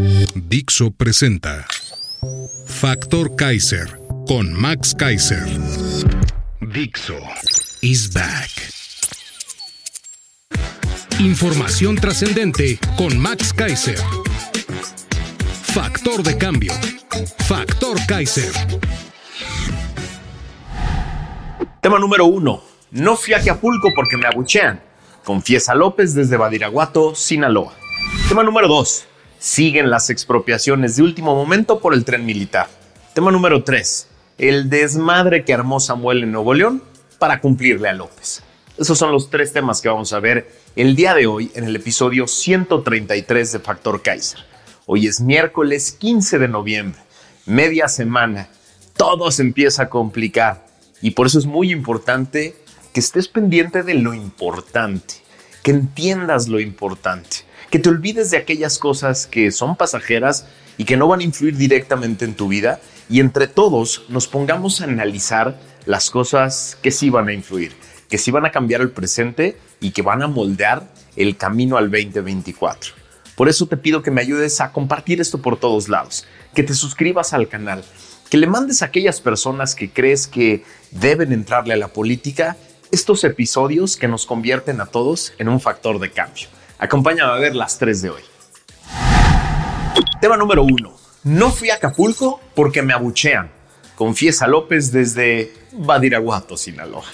Dixo presenta Factor Kaiser con Max Kaiser. Dixo is back. Información trascendente con Max Kaiser. Factor de cambio. Factor Kaiser. Tema número uno. No fui a Acapulco porque me abuchean. Confiesa López desde Badiraguato, Sinaloa. Tema número dos. Siguen las expropiaciones de último momento por el tren militar. Tema número tres. El desmadre que armó Samuel en Nuevo León para cumplirle a López. Esos son los tres temas que vamos a ver el día de hoy en el episodio 133 de Factor Kaiser. Hoy es miércoles 15 de noviembre, media semana. Todo se empieza a complicar y por eso es muy importante que estés pendiente de lo importante, que entiendas lo importante, que te olvides de aquellas cosas que son pasajeras y que no van a influir directamente en tu vida y entre todos nos pongamos a analizar las cosas que sí van a influir, que sí van a cambiar el presente y que van a moldear el camino al 2024. Por eso te pido que me ayudes a compartir esto por todos lados, que te suscribas al canal, que le mandes a aquellas personas que crees que deben entrarle a la política estos episodios que nos convierten a todos en un factor de cambio. Acompáñame a ver las tres de hoy. Tema número uno. No fui a Acapulco porque me abuchean. Confiesa López desde Badiraguato, Sinaloa.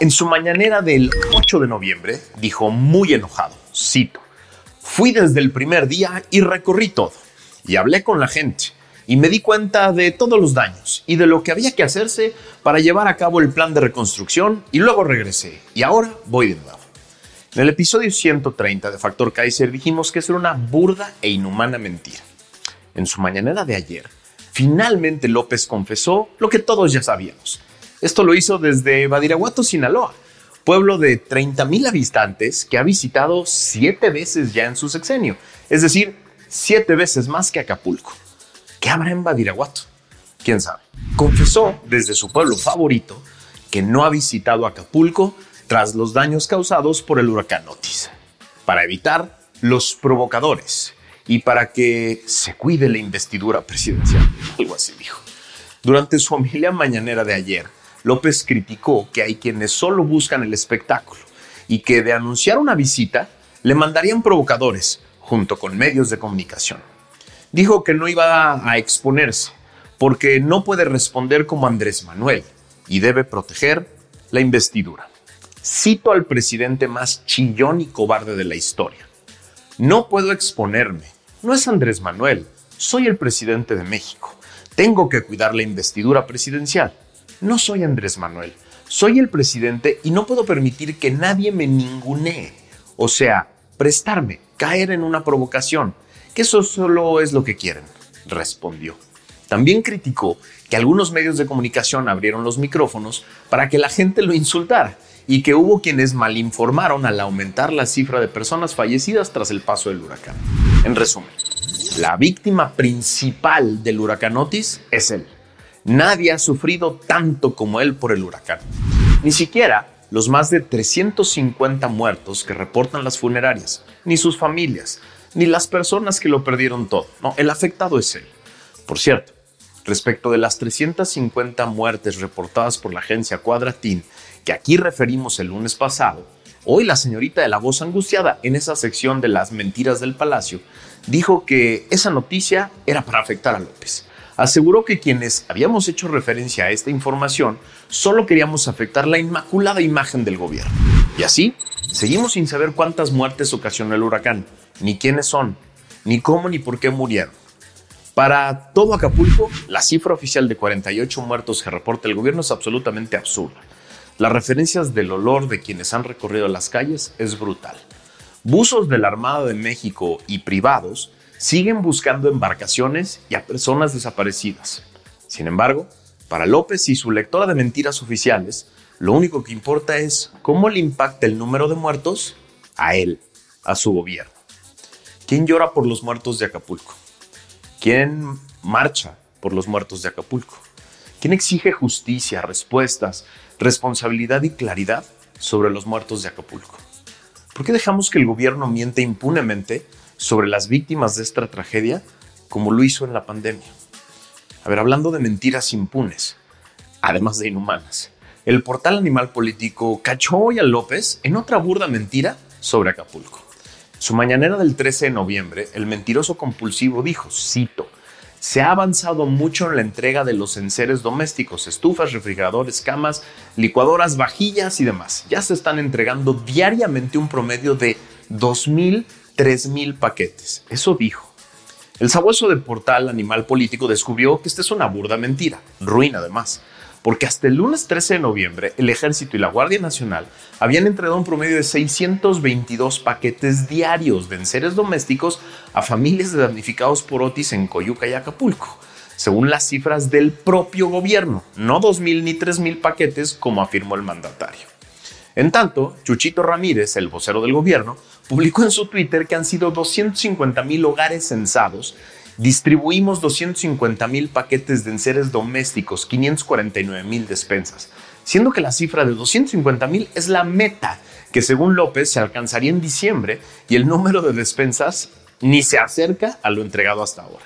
En su mañanera del 8 de noviembre dijo muy enojado, cito, fui desde el primer día y recorrí todo y hablé con la gente y me di cuenta de todos los daños y de lo que había que hacerse para llevar a cabo el plan de reconstrucción y luego regresé y ahora voy de nuevo. En el episodio 130 de Factor Kaiser dijimos que eso era una burda e inhumana mentira. En su mañanera de ayer, finalmente López confesó lo que todos ya sabíamos. Esto lo hizo desde Badiraguato, Sinaloa, pueblo de 30.000 habitantes que ha visitado siete veces ya en su sexenio, es decir, siete veces más que Acapulco. ¿Qué habrá en Badiraguato? ¿Quién sabe? Confesó desde su pueblo favorito que no ha visitado Acapulco tras los daños causados por el huracán Otis, para evitar los provocadores y para que se cuide la investidura presidencial. Algo así dijo. Durante su familia mañanera de ayer, López criticó que hay quienes solo buscan el espectáculo y que de anunciar una visita le mandarían provocadores junto con medios de comunicación. Dijo que no iba a exponerse porque no puede responder como Andrés Manuel y debe proteger la investidura. Cito al presidente más chillón y cobarde de la historia. No puedo exponerme. No es Andrés Manuel. Soy el presidente de México. Tengo que cuidar la investidura presidencial. No soy Andrés Manuel. Soy el presidente y no puedo permitir que nadie me ningunee. O sea, prestarme, caer en una provocación. Que eso solo es lo que quieren, respondió. También criticó que algunos medios de comunicación abrieron los micrófonos para que la gente lo insultara y que hubo quienes malinformaron al aumentar la cifra de personas fallecidas tras el paso del huracán. En resumen, la víctima principal del huracán Otis es él. Nadie ha sufrido tanto como él por el huracán. Ni siquiera los más de 350 muertos que reportan las funerarias, ni sus familias, ni las personas que lo perdieron todo. El afectado es él. Por cierto, respecto de las 350 muertes reportadas por la agencia Quadratín, que aquí referimos el lunes pasado, hoy la señorita de la voz angustiada en esa sección de las mentiras del palacio dijo que esa noticia era para afectar a López. Aseguró que quienes habíamos hecho referencia a esta información solo queríamos afectar la inmaculada imagen del gobierno. Y así, seguimos sin saber cuántas muertes ocasionó el huracán, ni quiénes son, ni cómo ni por qué murieron. Para todo Acapulco, la cifra oficial de 48 muertos que reporta el gobierno es absolutamente absurda. Las referencias del olor de quienes han recorrido las calles es brutal. Buzos de la Armada de México y privados siguen buscando embarcaciones y a personas desaparecidas. Sin embargo, para López y su lectora de mentiras oficiales, lo único que importa es cómo le impacta el número de muertos a él, a su gobierno. ¿Quién llora por los muertos de Acapulco? ¿Quién marcha por los muertos de Acapulco? ¿Quién exige justicia, respuestas, responsabilidad y claridad sobre los muertos de Acapulco? ¿Por qué dejamos que el gobierno miente impunemente sobre las víctimas de esta tragedia como lo hizo en la pandemia? A ver, hablando de mentiras impunes, además de inhumanas, el portal Animal Político cachó hoy a López en otra burda mentira sobre Acapulco. Su mañanera del 13 de noviembre, el mentiroso compulsivo dijo, cito, se ha avanzado mucho en la entrega de los enseres domésticos, estufas, refrigeradores, camas, licuadoras, vajillas y demás. Ya se están entregando diariamente un promedio de 2.000, 3.000 paquetes. Eso dijo. El sabueso de portal Animal Político descubrió que esta es una burda mentira, ruina además, porque hasta el lunes 13 de noviembre el Ejército y la Guardia Nacional habían entregado un promedio de 622 paquetes diarios de enseres domésticos a familias de damnificados por Otis en Coyuca y Acapulco, según las cifras del propio gobierno, no 2.000 ni 3.000 paquetes como afirmó el mandatario. En tanto, Chuchito Ramírez, el vocero del gobierno, publicó en su Twitter que han sido 250 mil hogares censados. Distribuimos 250 mil paquetes de enseres domésticos, 549 mil despensas, siendo que la cifra de 250 mil es la meta que según López se alcanzaría en diciembre y el número de despensas ni se acerca a lo entregado hasta ahora.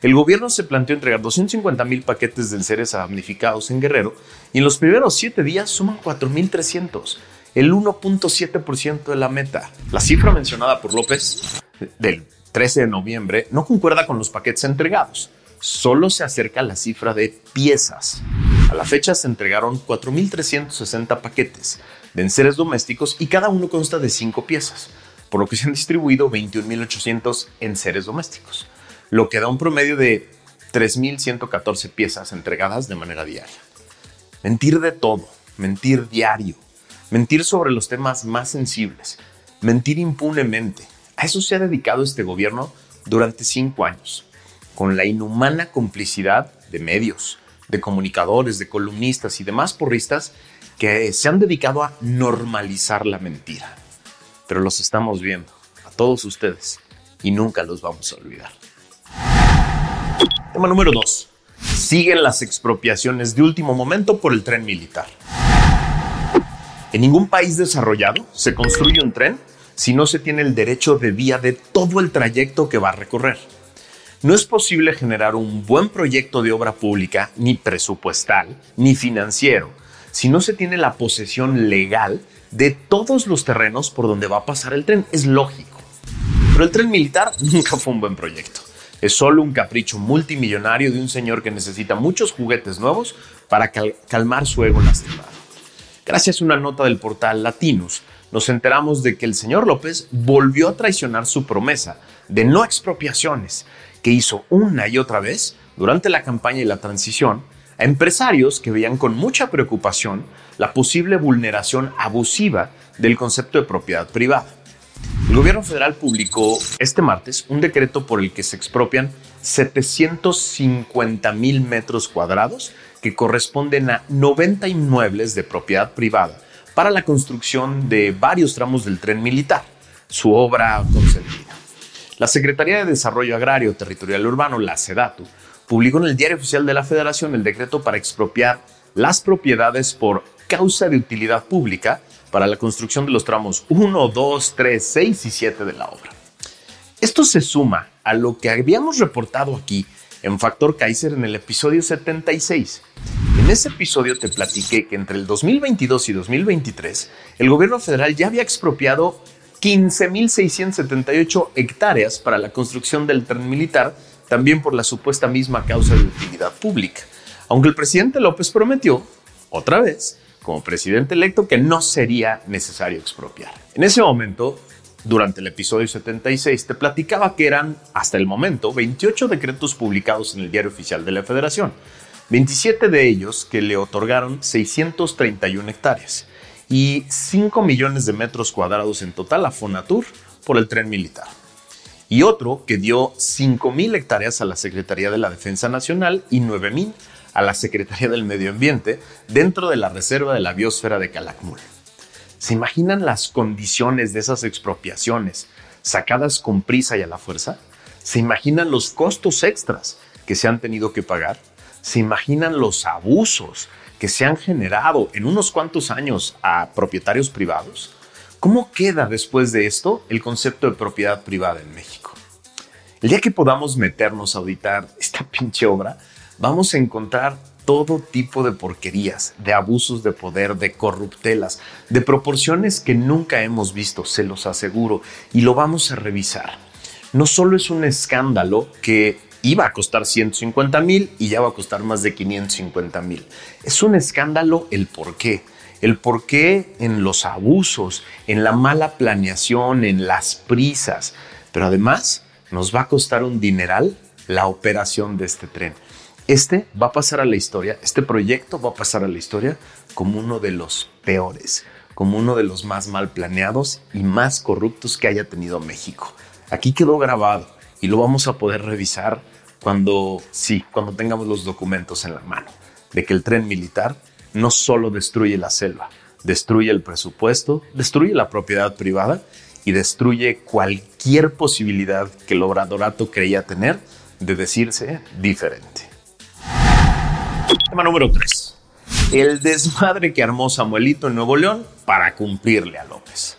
El gobierno se planteó entregar 250 mil paquetes de enseres damnificados en Guerrero y en los primeros siete días suman 4.300 el 1.7% de la meta. La cifra mencionada por López del 13 de noviembre no concuerda con los paquetes entregados. Solo se acerca a la cifra de piezas. A la fecha se entregaron 4.360 paquetes de enseres domésticos y cada uno consta de 5 piezas, por lo que se han distribuido 21.800 enseres domésticos, lo que da un promedio de 3.114 piezas entregadas de manera diaria. Mentir de todo, mentir diario, mentir sobre los temas más sensibles, mentir impunemente. A eso se ha dedicado este gobierno durante cinco años, con la inhumana complicidad de medios, de comunicadores, de columnistas y demás porristas que se han dedicado a normalizar la mentira. Pero los estamos viendo, a todos ustedes, y nunca los vamos a olvidar. Tema número 2. Siguen las expropiaciones de último momento por el tren militar. En ningún país desarrollado se construye un tren si no se tiene el derecho de vía de todo el trayecto que va a recorrer. No es posible generar un buen proyecto de obra pública, ni presupuestal, ni financiero, si no se tiene la posesión legal de todos los terrenos por donde va a pasar el tren. Es lógico. Pero el tren militar nunca fue un buen proyecto. Es solo un capricho multimillonario de un señor que necesita muchos juguetes nuevos para calmar su ego lastimado. Gracias a una nota del portal Latinus, nos enteramos de que el señor López volvió a traicionar su promesa de no expropiaciones que hizo una y otra vez durante la campaña y la transición a empresarios que veían con mucha preocupación la posible vulneración abusiva del concepto de propiedad privada. El gobierno federal publicó este martes un decreto por el que se expropian 750 mil metros cuadrados que corresponden a 90 inmuebles de propiedad privada para la construcción de varios tramos del tren militar, su obra consentida. La Secretaría de Desarrollo Agrario Territorial Urbano, la SEDATU, publicó en el Diario Oficial de la Federación el decreto para expropiar las propiedades por causa de utilidad pública para la construcción de los tramos 1, 2, 3, 6 y 7 de la obra. Esto se suma a lo que habíamos reportado aquí en Factor Kaiser en el episodio 76. En ese episodio te platiqué que entre el 2022 y 2023 el gobierno federal ya había expropiado 15.678 hectáreas para la construcción del tren militar, también por la supuesta misma causa de utilidad pública. Aunque el presidente López prometió, otra vez, como presidente electo, que no sería necesario expropiar. En ese momento, durante el episodio 76 te platicaba que eran, hasta el momento, 28 decretos publicados en el Diario Oficial de la Federación, 27 de ellos que le otorgaron 631 hectáreas y 5 millones de metros cuadrados en total a Fonatur por el tren militar. Y otro que dio 5 mil hectáreas a la Secretaría de la Defensa Nacional y 9 mil a la Secretaría del Medio Ambiente dentro de la Reserva de la Biosfera de Calakmul. ¿Se imaginan las condiciones de esas expropiaciones sacadas con prisa y a la fuerza? ¿Se imaginan los costos extras que se han tenido que pagar? ¿Se imaginan los abusos que se han generado en unos cuantos años a propietarios privados? ¿Cómo queda después de esto el concepto de propiedad privada en México? El día que podamos meternos a auditar esta pinche obra, vamos a encontrar todo tipo de porquerías, de abusos de poder, de corruptelas, de proporciones que nunca hemos visto, se los aseguro, y lo vamos a revisar. No solo es un escándalo que iba a costar 150 mil y ya va a costar más de 550 mil. Es un escándalo el por qué. El por qué en los abusos, en la mala planeación, en las prisas. Pero además nos va a costar un dineral la operación de este tren. Este va a pasar a la historia, este proyecto va a pasar a la historia como uno de los peores, como uno de los más mal planeados y más corruptos que haya tenido México. Aquí quedó grabado y lo vamos a poder revisar cuando, sí, cuando tengamos los documentos en la mano, de que el tren militar no solo destruye la selva, destruye el presupuesto, destruye la propiedad privada y destruye cualquier posibilidad que el obradorato creía tener de decirse diferente. Tema número 3. El desmadre que armó Samuelito en Nuevo León para cumplirle a López.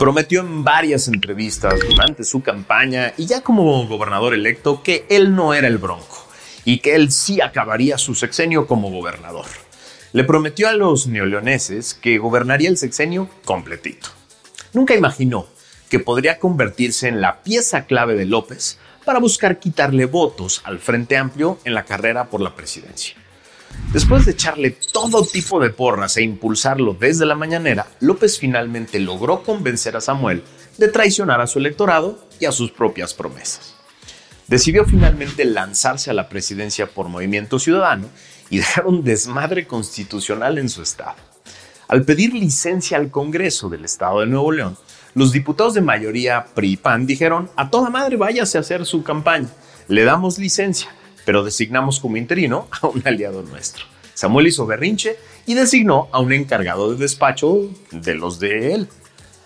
Prometió en varias entrevistas durante su campaña y ya como gobernador electo que él no era el bronco y que él sí acabaría su sexenio como gobernador. Le prometió a los neoleoneses que gobernaría el sexenio completito. Nunca imaginó que podría convertirse en la pieza clave de López para buscar quitarle votos al Frente Amplio en la carrera por la presidencia. Después de echarle todo tipo de porras e impulsarlo desde la mañanera, López finalmente logró convencer a Samuel de traicionar a su electorado y a sus propias promesas. Decidió finalmente lanzarse a la presidencia por Movimiento Ciudadano y dejar un desmadre constitucional en su estado. Al pedir licencia al Congreso del Estado de Nuevo León, los diputados de mayoría PRI-PAN dijeron, a toda madre váyase a hacer su campaña, le damos licencia, pero designamos como interino a un aliado nuestro. Samuel hizo berrinche y designó a un encargado de despacho de los de él.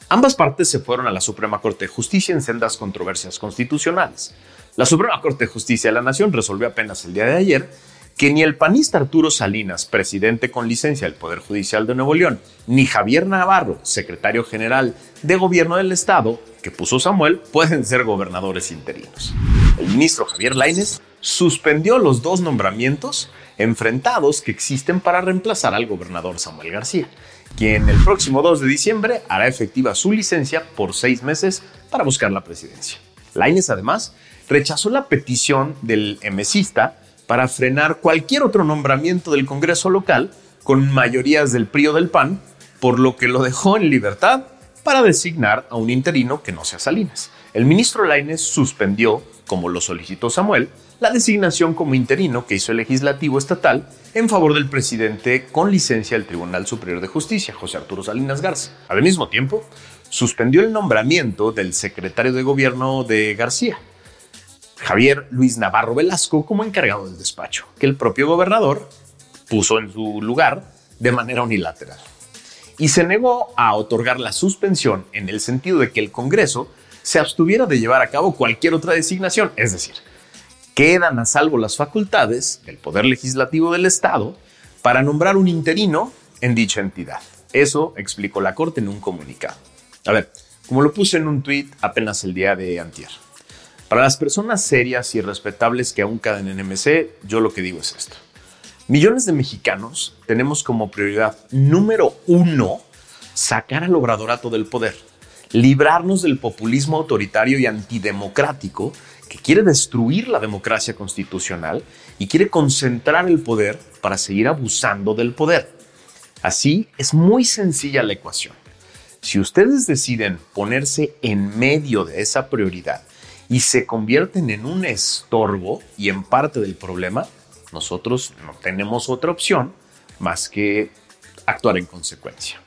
Ambas partes se fueron a la Suprema Corte de Justicia en sendas controversias constitucionales. La Suprema Corte de Justicia de la Nación resolvió apenas el día de ayer que ni el panista Arturo Salinas, presidente con licencia del Poder Judicial de Nuevo León, ni Javier Navarro, secretario general de Gobierno del Estado, que puso Samuel, pueden ser gobernadores interinos. El ministro Javier Lainez suspendió los dos nombramientos enfrentados que existen para reemplazar al gobernador Samuel García, quien el próximo 2 de diciembre hará efectiva su licencia por seis meses para buscar la presidencia. Lainez además rechazó la petición del emesista para frenar cualquier otro nombramiento del Congreso local con mayorías del PRI o del PAN, por lo que lo dejó en libertad para designar a un interino que no sea Salinas. El ministro Lainez suspendió, como lo solicitó Samuel, la designación como interino que hizo el legislativo estatal en favor del presidente con licencia del Tribunal Superior de Justicia, José Arturo Salinas Garza. Al mismo tiempo, suspendió el nombramiento del secretario de gobierno de García, Javier Luis Navarro Velasco como encargado del despacho, que el propio gobernador puso en su lugar de manera unilateral. Y se negó a otorgar la suspensión en el sentido de que el Congreso se abstuviera de llevar a cabo cualquier otra designación, es decir, quedan a salvo las facultades del Poder Legislativo del Estado para nombrar un interino en dicha entidad. Eso explicó la Corte en un comunicado. A ver, como lo puse en un tuit apenas el día de antier. Para las personas serias y respetables que aún caen en MC, yo lo que digo es esto. Millones de mexicanos tenemos como prioridad número uno sacar al obradorato del poder, librarnos del populismo autoritario y antidemocrático que quiere destruir la democracia constitucional y quiere concentrar el poder para seguir abusando del poder. Así es muy sencilla la ecuación. Si ustedes deciden ponerse en medio de esa prioridad y se convierten en un estorbo y en parte del problema, nosotros no tenemos otra opción más que actuar en consecuencia.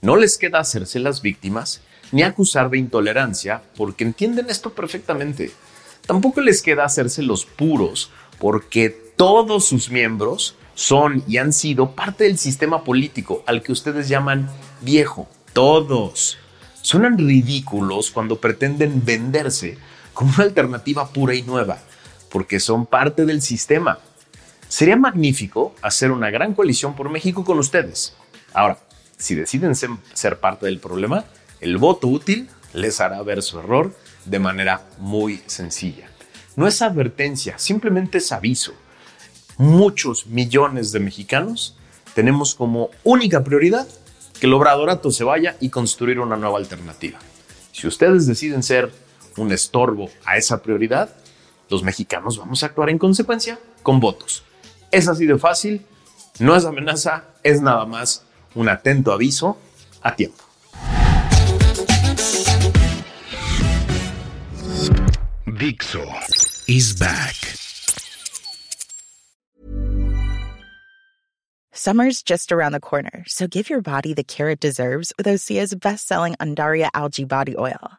No les queda hacerse las víctimas ni acusar de intolerancia porque entienden esto perfectamente. Tampoco les queda hacerse los puros porque todos sus miembros son y han sido parte del sistema político al que ustedes llaman viejo. Todos. Suenan ridículos cuando pretenden venderse como una alternativa pura y nueva, porque son parte del sistema. Sería magnífico hacer una gran coalición por México con ustedes. Ahora, si deciden ser parte del problema, el voto útil les hará ver su error de manera muy sencilla. No es advertencia, simplemente es aviso. Muchos millones de mexicanos tenemos como única prioridad que el obradorato se vaya y construir una nueva alternativa. Si ustedes deciden ser un estorbo a esa prioridad, los mexicanos vamos a actuar en consecuencia con votos. Es así de fácil, no es amenaza, es nada más un atento aviso a tiempo. Dixo is back. Summer's just around the corner, so give your body the care it deserves with Osea's best-selling Andaria algae body oil.